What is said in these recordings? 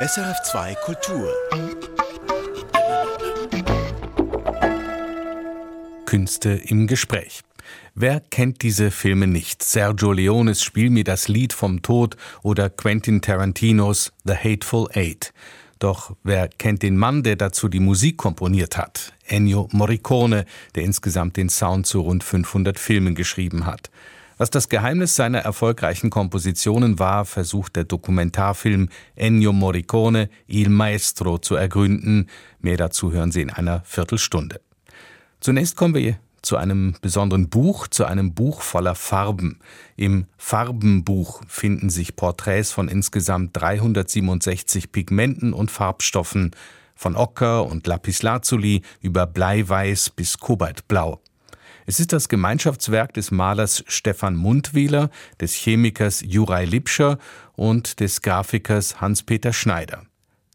SRF2 Kultur. Künste im Gespräch. Wer kennt diese Filme nicht? Sergio Leones Spiel mir das Lied vom Tod oder Quentin Tarantinos The Hateful Eight. Doch wer kennt den Mann, der dazu die Musik komponiert hat? Ennio Morricone, der insgesamt den Sound zu rund 500 Filmen geschrieben hat. Was das Geheimnis seiner erfolgreichen Kompositionen war, versucht der Dokumentarfilm Ennio Morricone Il Maestro zu ergründen. Mehr dazu hören Sie in einer Viertelstunde. Zunächst kommen wir zu einem besonderen Buch, zu einem Buch voller Farben. Im Farbenbuch finden sich Porträts von insgesamt 367 Pigmenten und Farbstoffen, von Ocker und Lapislazuli über Bleiweiß bis Kobaltblau. Es ist das Gemeinschaftswerk des Malers Stefan Mundwieler, des Chemikers Juraj Lipscher und des Grafikers Hans-Peter Schneider.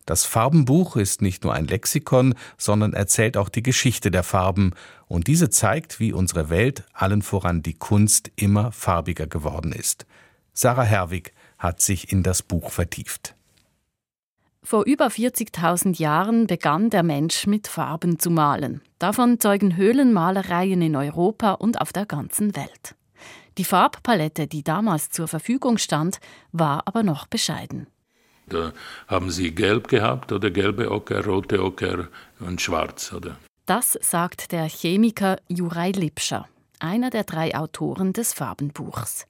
Das Farbenbuch ist nicht nur ein Lexikon, sondern erzählt auch die Geschichte der Farben, und diese zeigt, wie unsere Welt, allen voran die Kunst, immer farbiger geworden ist. Sarah Herwig hat sich in das Buch vertieft. Vor über 40.000 Jahren begann der Mensch mit Farben zu malen. Davon zeugen Höhlenmalereien in Europa und auf der ganzen Welt. Die Farbpalette, die damals zur Verfügung stand, war aber noch bescheiden. Da haben sie gelb gehabt oder gelbe Ocker, rote Ocker und schwarz, oder? Das sagt der Chemiker Juraj Lipscher, einer der drei Autoren des Farbenbuchs.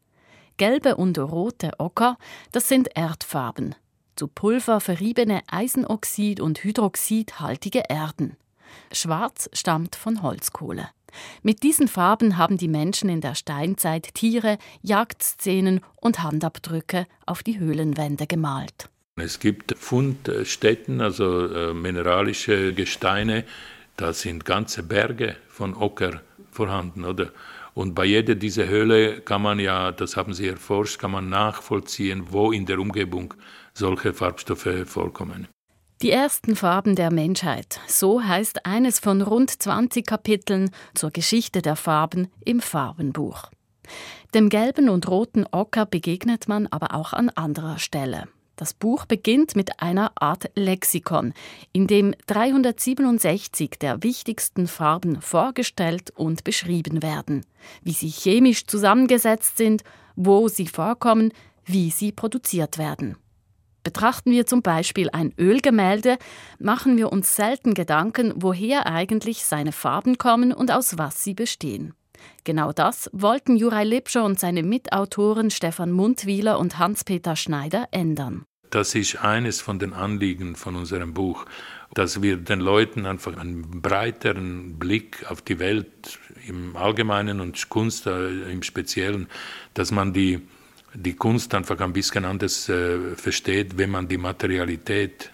Gelbe und rote Ocker, das sind Erdfarben. Zu Pulver verriebene Eisenoxid- und Hydroxidhaltige Erden. Schwarz stammt von Holzkohle. Mit diesen Farben haben die Menschen in der Steinzeit Tiere, Jagdszenen und Handabdrücke auf die Höhlenwände gemalt. Es gibt Fundstätten, also äh, mineralische Gesteine, da sind ganze Berge von Ocker vorhanden, oder? Und bei jeder dieser Höhle kann man ja, das haben sie erforscht, kann man nachvollziehen, wo in der Umgebung solche Farbstoffe vorkommen. Die ersten Farben der Menschheit, so heißt eines von rund 20 Kapiteln zur Geschichte der Farben im Farbenbuch. Dem gelben und roten Ocker begegnet man aber auch an anderer Stelle. Das Buch beginnt mit einer Art Lexikon, in dem 367 der wichtigsten Farben vorgestellt und beschrieben werden, wie sie chemisch zusammengesetzt sind, wo sie vorkommen, wie sie produziert werden. Betrachten wir zum Beispiel ein Ölgemälde, machen wir uns selten Gedanken, woher eigentlich seine Farben kommen und aus was sie bestehen. Genau das wollten Juraj Lipscher und seine Mitautoren Stefan Mundwieler und Hans-Peter Schneider ändern. Das ist eines von den Anliegen von unserem Buch, dass wir den Leuten einfach einen breiteren Blick auf die Welt im Allgemeinen und Kunst äh, im Speziellen, dass man die, die Kunst einfach ein bisschen anders äh, versteht, wenn man die Materialität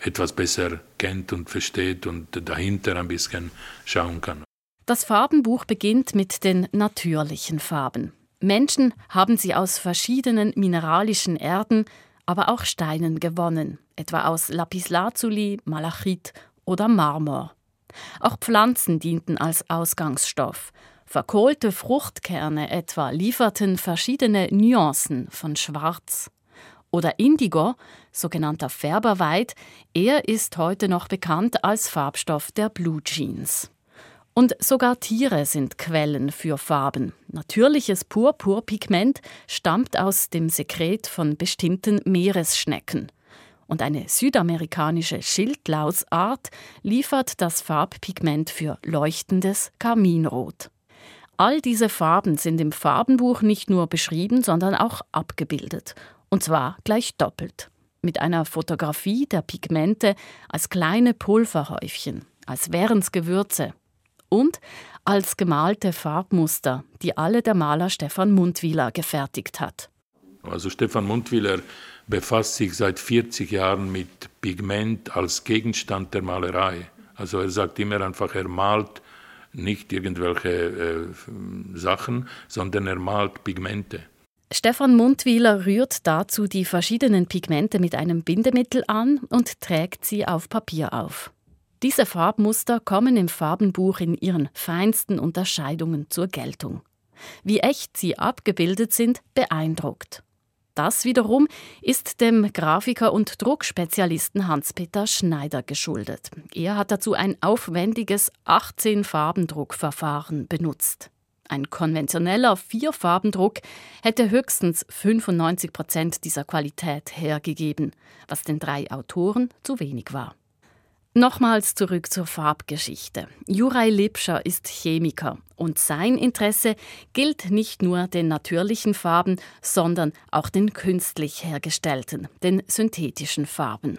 etwas besser kennt und versteht und dahinter ein bisschen schauen kann. Das Farbenbuch beginnt mit den natürlichen Farben. Menschen haben sie aus verschiedenen mineralischen Erden, aber auch Steinen gewonnen, etwa aus Lapislazuli, Malachit oder Marmor. Auch Pflanzen dienten als Ausgangsstoff. Verkohlte Fruchtkerne etwa lieferten verschiedene Nuancen von Schwarz. Oder Indigo, sogenannter Färberweid, er ist heute noch bekannt als Farbstoff der Blue Jeans. Und sogar Tiere sind Quellen für Farben. Natürliches Purpurpigment stammt aus dem Sekret von bestimmten Meeresschnecken. Und eine südamerikanische Schildlausart liefert das Farbpigment für leuchtendes Karminrot. All diese Farben sind im Farbenbuch nicht nur beschrieben, sondern auch abgebildet. Und zwar gleich doppelt. Mit einer Fotografie der Pigmente als kleine Pulverhäufchen, als wären's Gewürze und als gemalte Farbmuster, die alle der Maler Stefan Mundwieler gefertigt hat. Also Stefan Mundwieler befasst sich seit 40 Jahren mit Pigment als Gegenstand der Malerei. Also er sagt immer einfach, er malt nicht irgendwelche äh, Sachen, sondern er malt Pigmente. Stefan Mundwieler rührt dazu die verschiedenen Pigmente mit einem Bindemittel an und trägt sie auf Papier auf. Diese Farbmuster kommen im Farbenbuch in ihren feinsten Unterscheidungen zur Geltung. Wie echt sie abgebildet sind, beeindruckt. Das wiederum ist dem Grafiker und Druckspezialisten Hans-Peter Schneider geschuldet. Er hat dazu ein aufwendiges 18-Farbendruckverfahren benutzt. Ein konventioneller Vierfarbendruck hätte höchstens 95 Prozent dieser Qualität hergegeben, was den drei Autoren zu wenig war. Nochmals zurück zur Farbgeschichte. Juraj Lipscher ist Chemiker und sein Interesse gilt nicht nur den natürlichen Farben, sondern auch den künstlich hergestellten, den synthetischen Farben.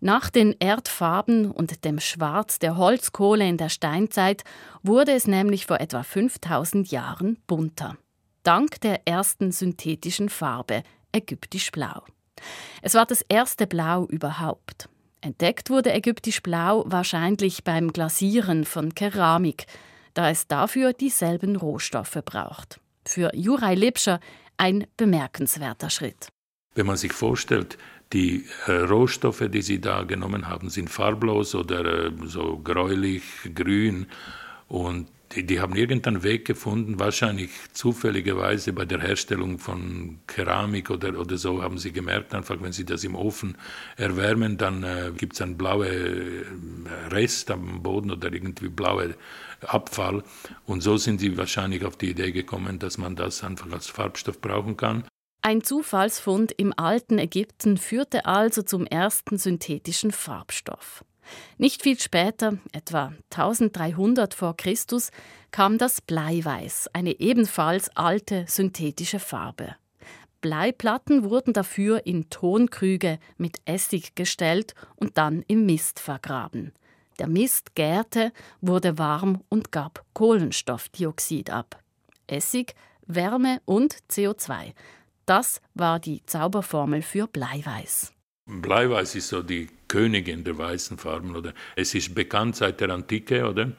Nach den Erdfarben und dem Schwarz der Holzkohle in der Steinzeit wurde es nämlich vor etwa 5000 Jahren bunter. Dank der ersten synthetischen Farbe, ägyptisch blau. Es war das erste Blau überhaupt. Entdeckt wurde ägyptisch Blau wahrscheinlich beim Glasieren von Keramik, da es dafür dieselben Rohstoffe braucht. Für Juraj Lipscher ein bemerkenswerter Schritt. Wenn man sich vorstellt, die äh, Rohstoffe, die sie da genommen haben, sind farblos oder äh, so gräulich, grün und die, die, haben irgendeinen Weg gefunden, wahrscheinlich zufälligerweise bei der Herstellung von Keramik oder, oder so, haben sie gemerkt, einfach wenn sie das im Ofen erwärmen, dann äh, gibt es einen blauen äh, Rest am Boden oder irgendwie blaue Abfall. Und so sind sie wahrscheinlich auf die Idee gekommen, dass man das einfach als Farbstoff brauchen kann. Ein Zufallsfund im alten Ägypten führte also zum ersten synthetischen Farbstoff. Nicht viel später, etwa 1300 vor Christus, kam das Bleiweiß, eine ebenfalls alte synthetische Farbe. Bleiplatten wurden dafür in Tonkrüge mit Essig gestellt und dann im Mist vergraben. Der Mist gärte, wurde warm und gab Kohlenstoffdioxid ab. Essig, Wärme und CO2. Das war die Zauberformel für Bleiweiß. Bleiweiß ist so die Königin der weißen Farben, oder? Es ist bekannt seit der Antike, oder?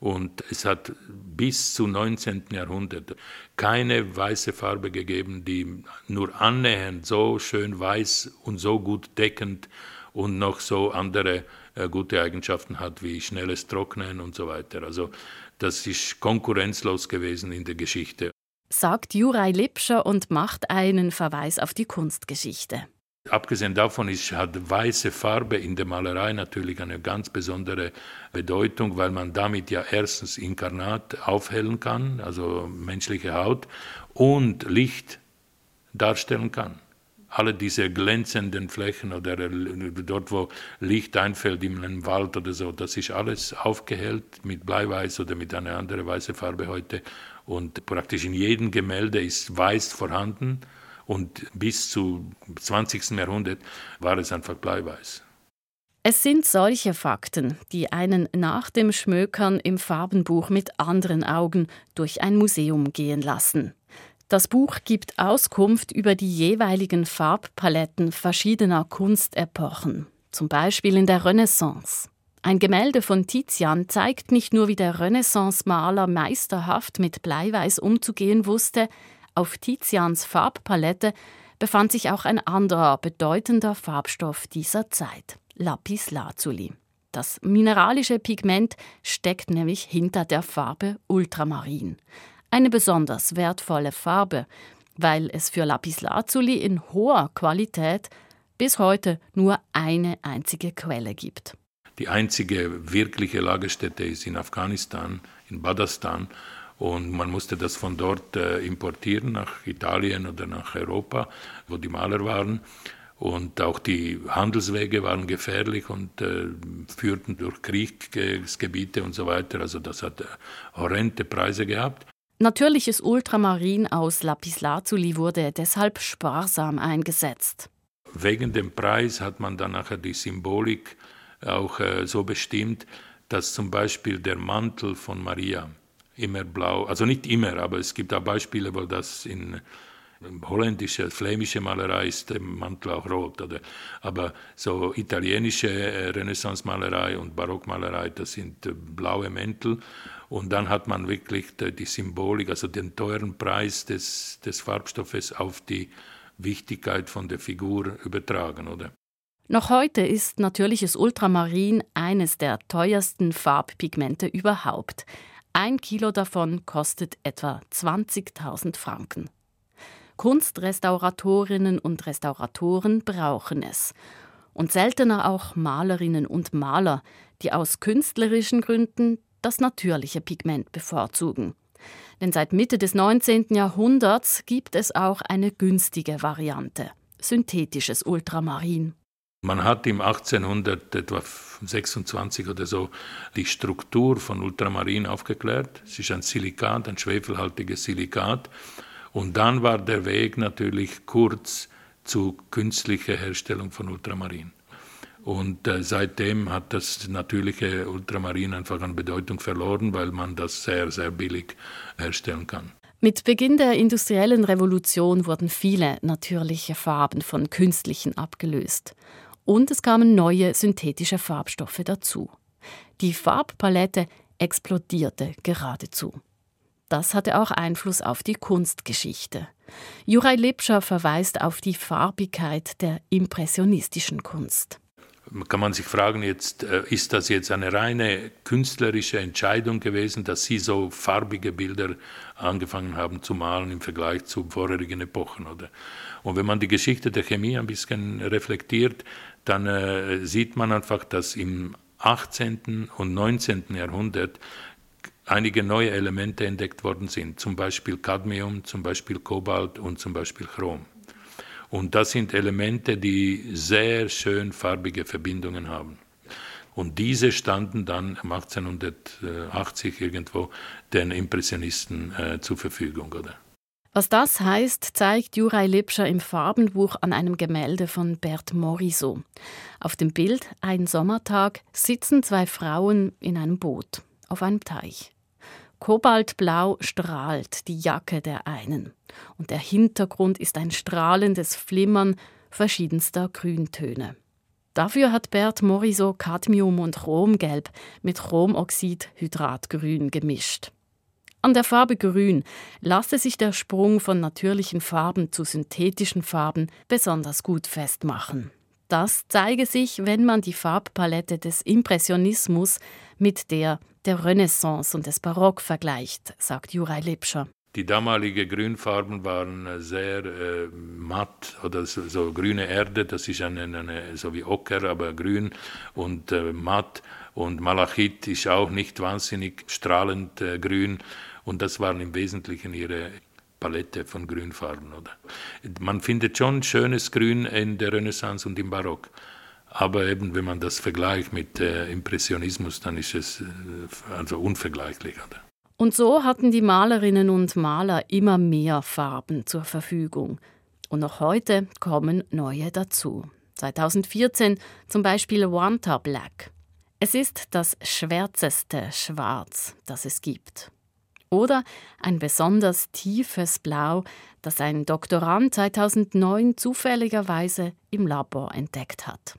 Und es hat bis zum 19. Jahrhundert keine weiße Farbe gegeben, die nur annähernd so schön weiß und so gut deckend und noch so andere äh, gute Eigenschaften hat wie schnelles Trocknen und so weiter. Also das ist konkurrenzlos gewesen in der Geschichte. Sagt Juraj Lipscher und macht einen Verweis auf die Kunstgeschichte. Abgesehen davon ist, hat weiße Farbe in der Malerei natürlich eine ganz besondere Bedeutung, weil man damit ja erstens Inkarnat aufhellen kann, also menschliche Haut, und Licht darstellen kann. Alle diese glänzenden Flächen oder dort, wo Licht einfällt in einem Wald oder so, das ist alles aufgehellt mit Bleiweiß oder mit einer anderen weißen Farbe heute. Und praktisch in jedem Gemälde ist Weiß vorhanden und bis zum 20. Jahrhundert war es einfach bleiweiß. Es sind solche Fakten, die einen nach dem Schmökern im Farbenbuch mit anderen Augen durch ein Museum gehen lassen. Das Buch gibt Auskunft über die jeweiligen Farbpaletten verschiedener Kunstepochen, zum Beispiel in der Renaissance. Ein Gemälde von Tizian zeigt nicht nur, wie der Renaissance-Maler meisterhaft mit Bleiweiß umzugehen wusste, auf Tizians Farbpalette befand sich auch ein anderer bedeutender Farbstoff dieser Zeit, Lapis Lazuli. Das mineralische Pigment steckt nämlich hinter der Farbe Ultramarin. Eine besonders wertvolle Farbe, weil es für Lapis Lazuli in hoher Qualität bis heute nur eine einzige Quelle gibt. Die einzige wirkliche Lagerstätte ist in Afghanistan, in Badastan. Und man musste das von dort äh, importieren nach Italien oder nach Europa, wo die Maler waren. Und auch die Handelswege waren gefährlich und äh, führten durch Kriegsgebiete und so weiter. Also das hat äh, horrende Preise gehabt. Natürliches Ultramarin aus Lapislazuli wurde deshalb sparsam eingesetzt. Wegen dem Preis hat man dann nachher die Symbolik auch äh, so bestimmt, dass zum Beispiel der Mantel von Maria, immer blau. Also nicht immer, aber es gibt auch Beispiele, wo das in holländische, flämische Malerei ist der Mantel auch rot. Oder, aber so italienische äh, Renaissance-Malerei und Barockmalerei, das sind äh, blaue Mäntel. Und dann hat man wirklich die Symbolik, also den teuren Preis des, des Farbstoffes auf die Wichtigkeit von der Figur übertragen, oder? Noch heute ist natürliches Ultramarin eines der teuersten Farbpigmente überhaupt. Ein Kilo davon kostet etwa 20.000 Franken. Kunstrestauratorinnen und Restauratoren brauchen es. Und seltener auch Malerinnen und Maler, die aus künstlerischen Gründen das natürliche Pigment bevorzugen. Denn seit Mitte des 19. Jahrhunderts gibt es auch eine günstige Variante, synthetisches Ultramarin. Man hat im 1800 etwa 26 oder so die Struktur von Ultramarin aufgeklärt. Es ist ein Silikat, ein schwefelhaltiges Silikat. Und dann war der Weg natürlich kurz zu künstlicher Herstellung von Ultramarin. Und äh, seitdem hat das natürliche Ultramarin einfach an Bedeutung verloren, weil man das sehr, sehr billig herstellen kann. Mit Beginn der industriellen Revolution wurden viele natürliche Farben von künstlichen abgelöst und es kamen neue synthetische Farbstoffe dazu. Die Farbpalette explodierte geradezu. Das hatte auch Einfluss auf die Kunstgeschichte. Juraj Lepscher verweist auf die Farbigkeit der impressionistischen Kunst kann man sich fragen, jetzt, äh, ist das jetzt eine reine künstlerische Entscheidung gewesen, dass Sie so farbige Bilder angefangen haben zu malen im Vergleich zu vorherigen Epochen? Oder? Und wenn man die Geschichte der Chemie ein bisschen reflektiert, dann äh, sieht man einfach, dass im 18. und 19. Jahrhundert einige neue Elemente entdeckt worden sind, zum Beispiel Cadmium, zum Beispiel Kobalt und zum Beispiel Chrom. Und das sind Elemente, die sehr schön farbige Verbindungen haben. Und diese standen dann 1880 irgendwo den Impressionisten äh, zur Verfügung. Oder? Was das heißt, zeigt Juraj Lipscher im Farbenbuch an einem Gemälde von Bert Morisot. Auf dem Bild, ein Sommertag, sitzen zwei Frauen in einem Boot auf einem Teich. Kobaltblau strahlt die Jacke der einen, und der Hintergrund ist ein strahlendes Flimmern verschiedenster Grüntöne. Dafür hat Bert Morisot Cadmium und Chromgelb mit Chromoxid-Hydratgrün gemischt. An der Farbe Grün lasse sich der Sprung von natürlichen Farben zu synthetischen Farben besonders gut festmachen. Das zeige sich, wenn man die Farbpalette des Impressionismus mit der der Renaissance und des Barock vergleicht, sagt Juraj Lipscher. Die damaligen Grünfarben waren sehr äh, matt oder so, so, grüne Erde, das ist eine, eine, so wie Ocker, aber grün und äh, matt. Und Malachit ist auch nicht wahnsinnig strahlend äh, grün. Und das waren im Wesentlichen ihre Palette von Grünfarben. Oder? Man findet schon schönes Grün in der Renaissance und im Barock. Aber eben, wenn man das vergleicht mit äh, Impressionismus, dann ist es äh, also unvergleichlich. Oder? Und so hatten die Malerinnen und Maler immer mehr Farben zur Verfügung. Und noch heute kommen neue dazu. 2014 zum Beispiel Wanta Black. Es ist das schwärzeste Schwarz, das es gibt. Oder ein besonders tiefes Blau, das ein Doktorand 2009 zufälligerweise im Labor entdeckt hat.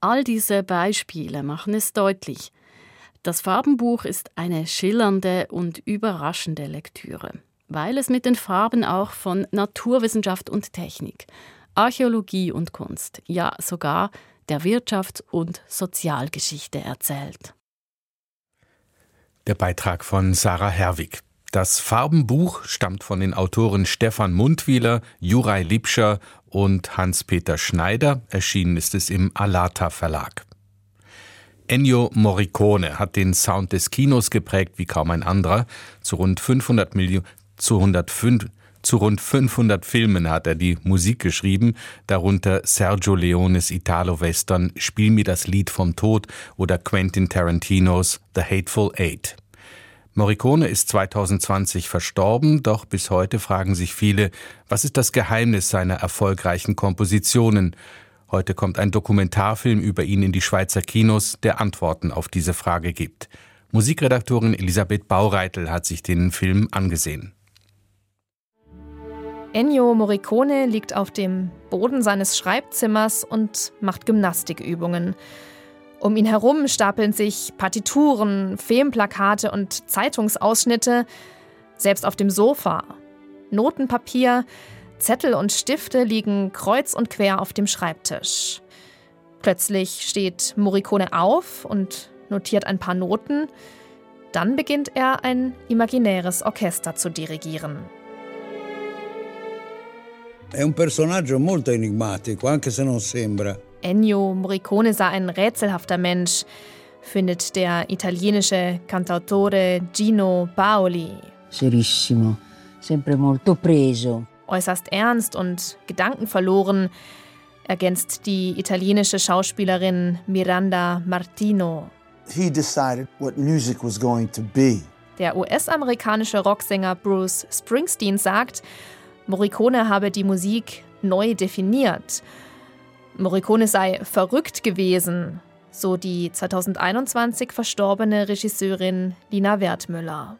All diese Beispiele machen es deutlich. Das Farbenbuch ist eine schillernde und überraschende Lektüre, weil es mit den Farben auch von Naturwissenschaft und Technik, Archäologie und Kunst, ja sogar der Wirtschaft und Sozialgeschichte erzählt. Der Beitrag von Sarah Herwig. Das Farbenbuch stammt von den Autoren Stefan Mundwieler, Juraj Liebscher und Hans-Peter Schneider. Erschienen ist es im Alata Verlag. Ennio Morricone hat den Sound des Kinos geprägt wie kaum ein anderer. Zu rund 500 Millionen, zu 105, zu rund 500 Filmen hat er die Musik geschrieben, darunter Sergio Leones Italo-Western Spiel mir das Lied vom Tod oder Quentin Tarantinos The Hateful Eight. Morricone ist 2020 verstorben, doch bis heute fragen sich viele, was ist das Geheimnis seiner erfolgreichen Kompositionen? Heute kommt ein Dokumentarfilm über ihn in die Schweizer Kinos, der Antworten auf diese Frage gibt. Musikredaktorin Elisabeth Baureitel hat sich den Film angesehen. Ennio Morricone liegt auf dem Boden seines Schreibzimmers und macht Gymnastikübungen. Um ihn herum stapeln sich Partituren, Filmplakate und Zeitungsausschnitte, selbst auf dem Sofa. Notenpapier, Zettel und Stifte liegen kreuz und quer auf dem Schreibtisch. Plötzlich steht Morricone auf und notiert ein paar Noten. Dann beginnt er ein imaginäres Orchester zu dirigieren. È un personaggio molto enigmatico, anche se non sembra. Ennio Morricone sei ein rätselhafter Mensch, findet der italienische Cantautore Gino Paoli. Serissimo, sempre molto preso. Äußerst ernst und gedankenverloren ergänzt die italienische Schauspielerin Miranda Martino. He decided what music was going to be. Der US-amerikanische Rocksänger Bruce Springsteen sagt, Morricone habe die Musik neu definiert. Morricone sei verrückt gewesen, so die 2021 verstorbene Regisseurin Lina Wertmüller.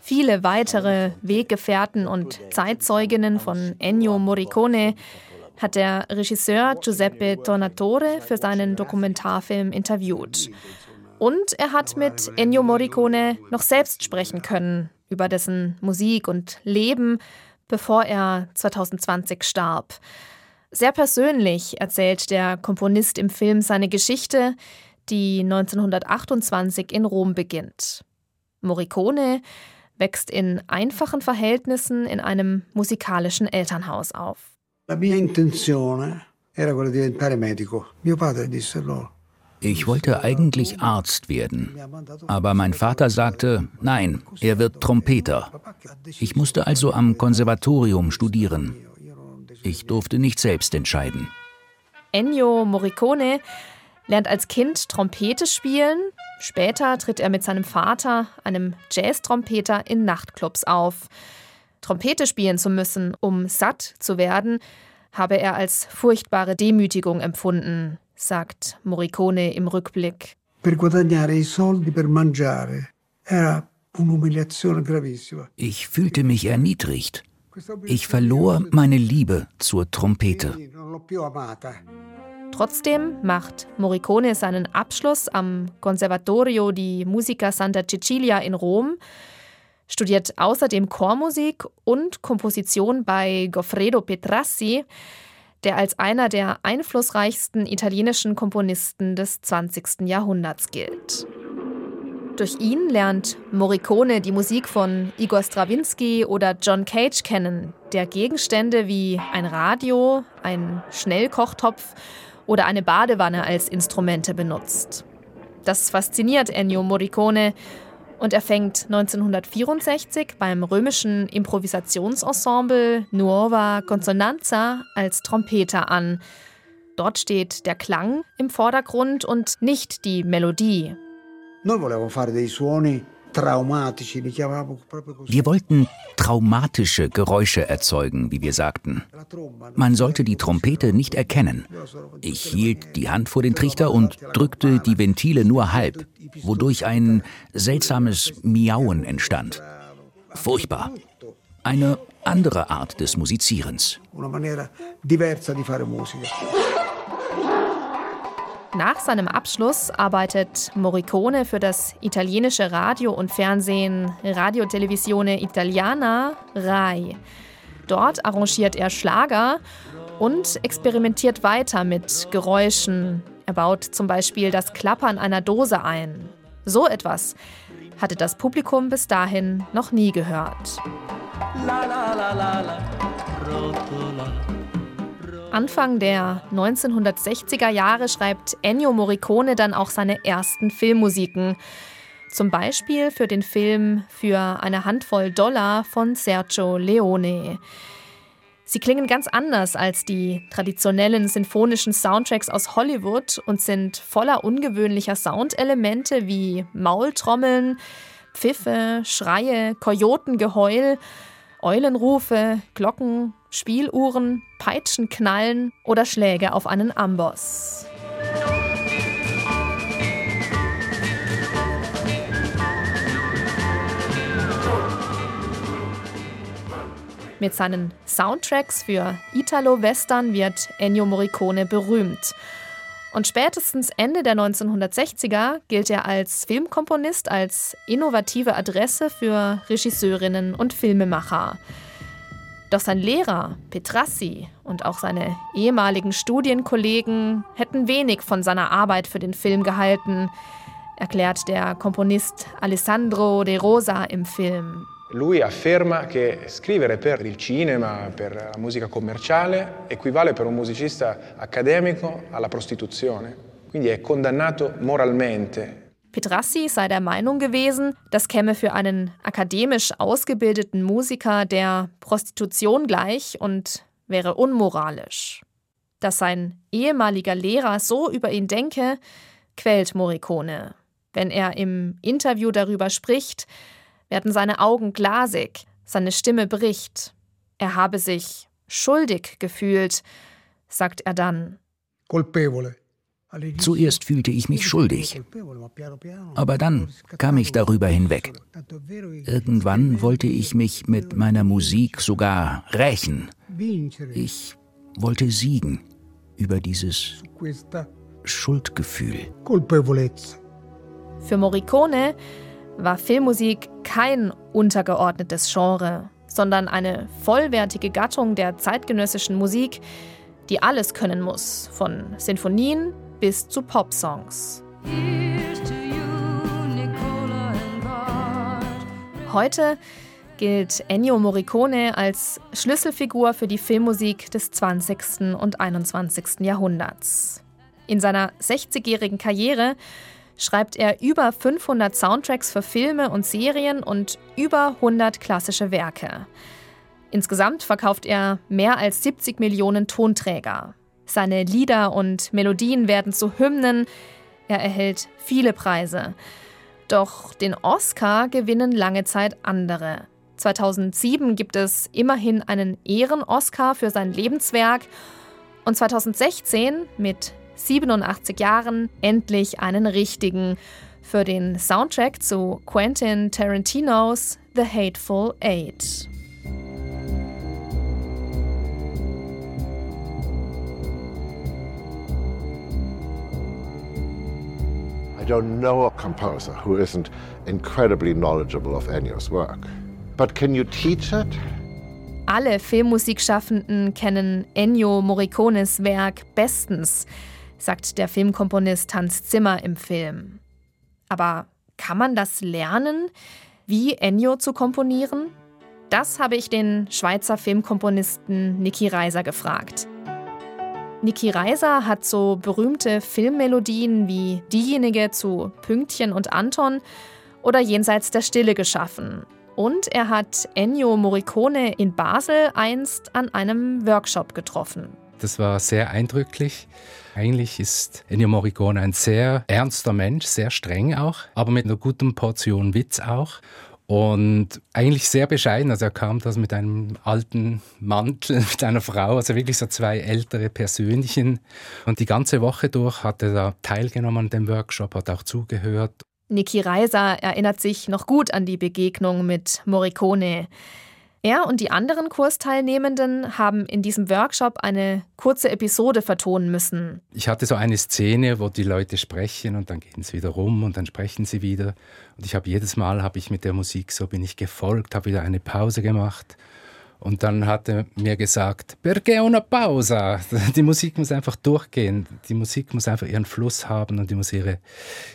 Viele weitere Weggefährten und Zeitzeuginnen von Ennio Morricone hat der Regisseur Giuseppe Tornatore für seinen Dokumentarfilm interviewt. Und er hat mit Ennio Morricone noch selbst sprechen können über dessen Musik und Leben, bevor er 2020 starb. Sehr persönlich erzählt der Komponist im Film seine Geschichte, die 1928 in Rom beginnt. Morricone wächst in einfachen Verhältnissen in einem musikalischen Elternhaus auf. La mia intenzione era quella di diventare medico. Mio padre disse loro. Ich wollte eigentlich Arzt werden, aber mein Vater sagte, nein, er wird Trompeter. Ich musste also am Konservatorium studieren. Ich durfte nicht selbst entscheiden. Ennio Morricone lernt als Kind Trompete spielen. Später tritt er mit seinem Vater, einem Jazz-Trompeter, in Nachtclubs auf. Trompete spielen zu müssen, um satt zu werden, habe er als furchtbare Demütigung empfunden sagt Morricone im Rückblick. Ich fühlte mich erniedrigt. Ich verlor meine Liebe zur Trompete. Trotzdem macht Morricone seinen Abschluss am Conservatorio di Musica Santa Cecilia in Rom, studiert außerdem Chormusik und Komposition bei Goffredo Petrassi, der als einer der einflussreichsten italienischen Komponisten des 20. Jahrhunderts gilt. Durch ihn lernt Morricone die Musik von Igor Strawinski oder John Cage kennen, der Gegenstände wie ein Radio, ein Schnellkochtopf oder eine Badewanne als Instrumente benutzt. Das fasziniert Ennio Morricone und er fängt 1964 beim römischen Improvisationsensemble Nuova Consonanza als Trompeter an. Dort steht der Klang im Vordergrund und nicht die Melodie. Noi volevamo fare dei suoni wir wollten traumatische Geräusche erzeugen, wie wir sagten. Man sollte die Trompete nicht erkennen. Ich hielt die Hand vor den Trichter und drückte die Ventile nur halb, wodurch ein seltsames Miauen entstand. Furchtbar. Eine andere Art des Musizierens. Una maniera diversa di fare musica. Nach seinem Abschluss arbeitet Morricone für das italienische Radio und Fernsehen Radio Televisione Italiana RAI. Dort arrangiert er Schlager und experimentiert weiter mit Geräuschen. Er baut zum Beispiel das Klappern einer Dose ein. So etwas hatte das Publikum bis dahin noch nie gehört. La, la, la, Anfang der 1960er Jahre schreibt Ennio Morricone dann auch seine ersten Filmmusiken. Zum Beispiel für den Film Für eine Handvoll Dollar von Sergio Leone. Sie klingen ganz anders als die traditionellen sinfonischen Soundtracks aus Hollywood und sind voller ungewöhnlicher Soundelemente wie Maultrommeln, Pfiffe, Schreie, Kojotengeheul, Eulenrufe, Glocken, Spieluhren, Peitschenknallen oder Schläge auf einen Amboss. Mit seinen Soundtracks für Italo-Western wird Ennio Morricone berühmt. Und spätestens Ende der 1960er gilt er als Filmkomponist als innovative Adresse für Regisseurinnen und Filmemacher. Doch sein Lehrer, Petrassi, und auch seine ehemaligen Studienkollegen hätten wenig von seiner Arbeit für den Film gehalten, erklärt der Komponist Alessandro de Rosa im Film. Lui afferma che scrivere per il cinema, per la musica commerciale, equivale per un musicista accademico alla prostituzione. Quindi è condannato moralmente. Petrassi sei der Meinung gewesen, das käme für einen akademisch ausgebildeten Musiker der Prostitution gleich und wäre unmoralisch. Dass sein ehemaliger Lehrer so über ihn denke, quält Morricone. Wenn er im Interview darüber spricht, werden seine Augen glasig, seine Stimme bricht. Er habe sich schuldig gefühlt, sagt er dann. Colpevole. Zuerst fühlte ich mich schuldig, aber dann kam ich darüber hinweg. Irgendwann wollte ich mich mit meiner Musik sogar rächen. Ich wollte siegen über dieses Schuldgefühl. Für Morricone war Filmmusik kein untergeordnetes Genre, sondern eine vollwertige Gattung der zeitgenössischen Musik, die alles können muss, von Sinfonien bis zu Popsongs. Heute gilt Ennio Morricone als Schlüsselfigur für die Filmmusik des 20. und 21. Jahrhunderts. In seiner 60-jährigen Karriere schreibt er über 500 Soundtracks für Filme und Serien und über 100 klassische Werke. Insgesamt verkauft er mehr als 70 Millionen Tonträger. Seine Lieder und Melodien werden zu Hymnen. Er erhält viele Preise. Doch den Oscar gewinnen lange Zeit andere. 2007 gibt es immerhin einen Ehren-Oscar für sein Lebenswerk und 2016 mit 87 Jahren endlich einen richtigen für den Soundtrack zu Quentin Tarantinos The Hateful Eight. I don't know a composer who isn't incredibly knowledgeable of Ennio's work. But can you teach it? Alle Filmmusikschaffenden kennen Ennio Morricones Werk bestens, sagt der Filmkomponist Hans Zimmer im Film. Aber kann man das lernen, wie Ennio zu komponieren? Das habe ich den Schweizer Filmkomponisten Niki Reiser gefragt. Niki Reiser hat so berühmte Filmmelodien wie diejenige zu Pünktchen und Anton oder Jenseits der Stille geschaffen. Und er hat Ennio Morricone in Basel einst an einem Workshop getroffen. Das war sehr eindrücklich. Eigentlich ist Ennio Morricone ein sehr ernster Mensch, sehr streng auch, aber mit einer guten Portion Witz auch. Und eigentlich sehr bescheiden. Also er kam das mit einem alten Mantel, mit einer Frau, also wirklich so zwei ältere Persönchen. Und die ganze Woche durch hat er da teilgenommen an dem Workshop, hat auch zugehört. Niki Reiser erinnert sich noch gut an die Begegnung mit Morricone. Er und die anderen Kursteilnehmenden haben in diesem Workshop eine kurze Episode vertonen müssen. Ich hatte so eine Szene, wo die Leute sprechen und dann gehen sie wieder rum und dann sprechen sie wieder. Und ich habe jedes Mal habe ich mit der Musik so bin ich gefolgt, habe wieder eine Pause gemacht und dann hat er mir gesagt, perché una pausa? Die Musik muss einfach durchgehen. Die Musik muss einfach ihren Fluss haben und die muss ihre,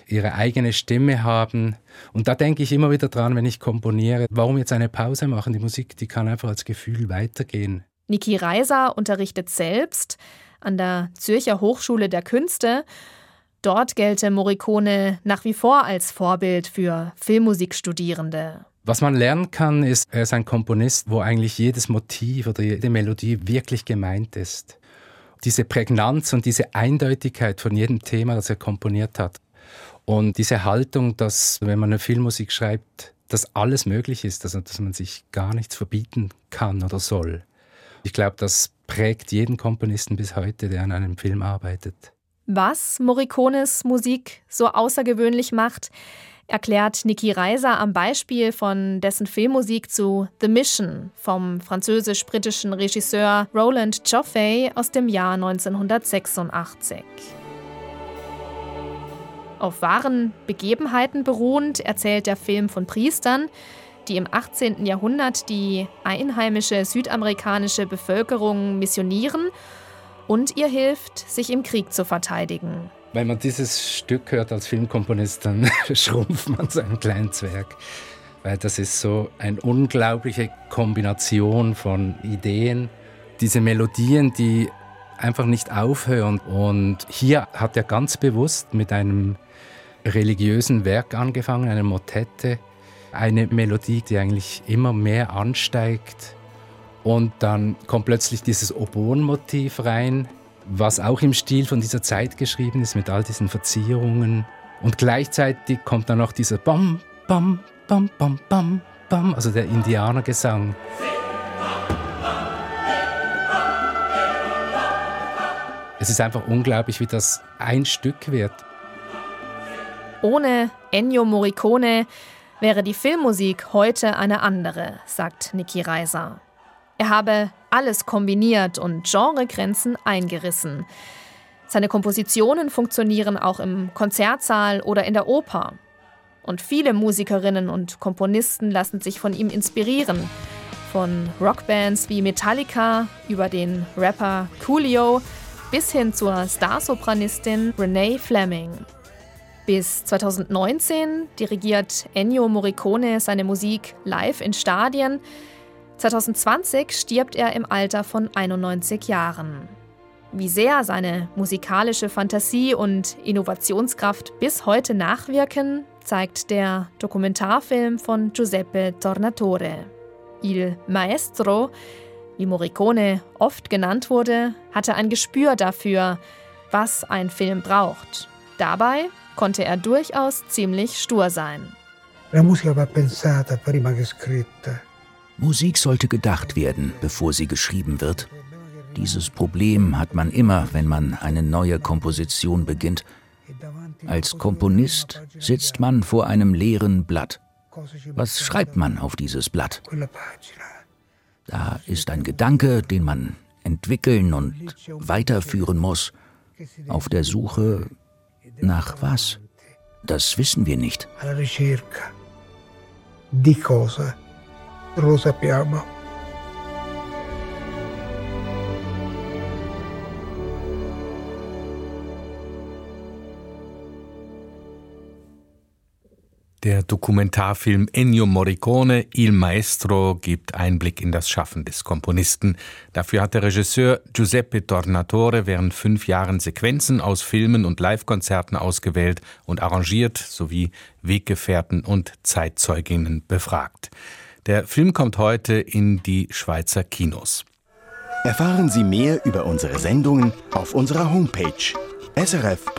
ihre eigene Stimme haben. Und da denke ich immer wieder dran, wenn ich komponiere, warum jetzt eine Pause machen? Die Musik, die kann einfach als Gefühl weitergehen. Niki Reiser unterrichtet selbst an der Zürcher Hochschule der Künste. Dort gelte Morricone nach wie vor als Vorbild für Filmmusikstudierende. Was man lernen kann, ist, er ist ein Komponist, wo eigentlich jedes Motiv oder jede Melodie wirklich gemeint ist. Diese Prägnanz und diese Eindeutigkeit von jedem Thema, das er komponiert hat. Und diese Haltung, dass, wenn man eine Filmmusik schreibt, dass alles möglich ist, also dass man sich gar nichts verbieten kann oder soll. Ich glaube, das prägt jeden Komponisten bis heute, der an einem Film arbeitet. Was Morricones Musik so außergewöhnlich macht, erklärt Niki Reiser am Beispiel von dessen Filmmusik zu The Mission vom französisch-britischen Regisseur Roland Joffé aus dem Jahr 1986. Auf wahren Begebenheiten beruhend erzählt der Film von Priestern, die im 18. Jahrhundert die einheimische südamerikanische Bevölkerung missionieren und ihr hilft, sich im Krieg zu verteidigen. Wenn man dieses Stück hört als Filmkomponist, dann schrumpft man zu einem kleinen Zwerg. weil das ist so eine unglaubliche Kombination von Ideen. Diese Melodien, die einfach nicht aufhören. Und hier hat er ganz bewusst mit einem religiösen Werk angefangen, einer Motette, eine Melodie, die eigentlich immer mehr ansteigt. Und dann kommt plötzlich dieses Oboenmotiv rein, was auch im Stil von dieser Zeit geschrieben ist, mit all diesen Verzierungen. Und gleichzeitig kommt dann noch dieser Bam, Bam, Bam, Bam, Bam, Bam, also der Indianergesang. Es ist einfach unglaublich, wie das ein Stück wird. Ohne Ennio Morricone wäre die Filmmusik heute eine andere, sagt Niki Reiser. Er habe alles kombiniert und Genregrenzen eingerissen. Seine Kompositionen funktionieren auch im Konzertsaal oder in der Oper. Und viele Musikerinnen und Komponisten lassen sich von ihm inspirieren. Von Rockbands wie Metallica über den Rapper Coolio bis hin zur Starsopranistin Renee Fleming. Bis 2019 dirigiert Ennio Morricone seine Musik live in Stadien. 2020 stirbt er im Alter von 91 Jahren. Wie sehr seine musikalische Fantasie und Innovationskraft bis heute nachwirken, zeigt der Dokumentarfilm von Giuseppe Tornatore. Il Maestro, wie Morricone oft genannt wurde, hatte ein Gespür dafür, was ein Film braucht. Dabei konnte er durchaus ziemlich stur sein. Musik sollte gedacht werden, bevor sie geschrieben wird. Dieses Problem hat man immer, wenn man eine neue Komposition beginnt. Als Komponist sitzt man vor einem leeren Blatt. Was schreibt man auf dieses Blatt? Da ist ein Gedanke, den man entwickeln und weiterführen muss, auf der Suche nach was? Das wissen wir nicht. Di cosa? Lo sappiamo. Der Dokumentarfilm Ennio Morricone Il Maestro gibt Einblick in das Schaffen des Komponisten. Dafür hat der Regisseur Giuseppe Tornatore während fünf Jahren Sequenzen aus Filmen und Livekonzerten ausgewählt und arrangiert sowie Weggefährten und Zeitzeuginnen befragt. Der Film kommt heute in die Schweizer Kinos. Erfahren Sie mehr über unsere Sendungen auf unserer Homepage srf.ch-kultur.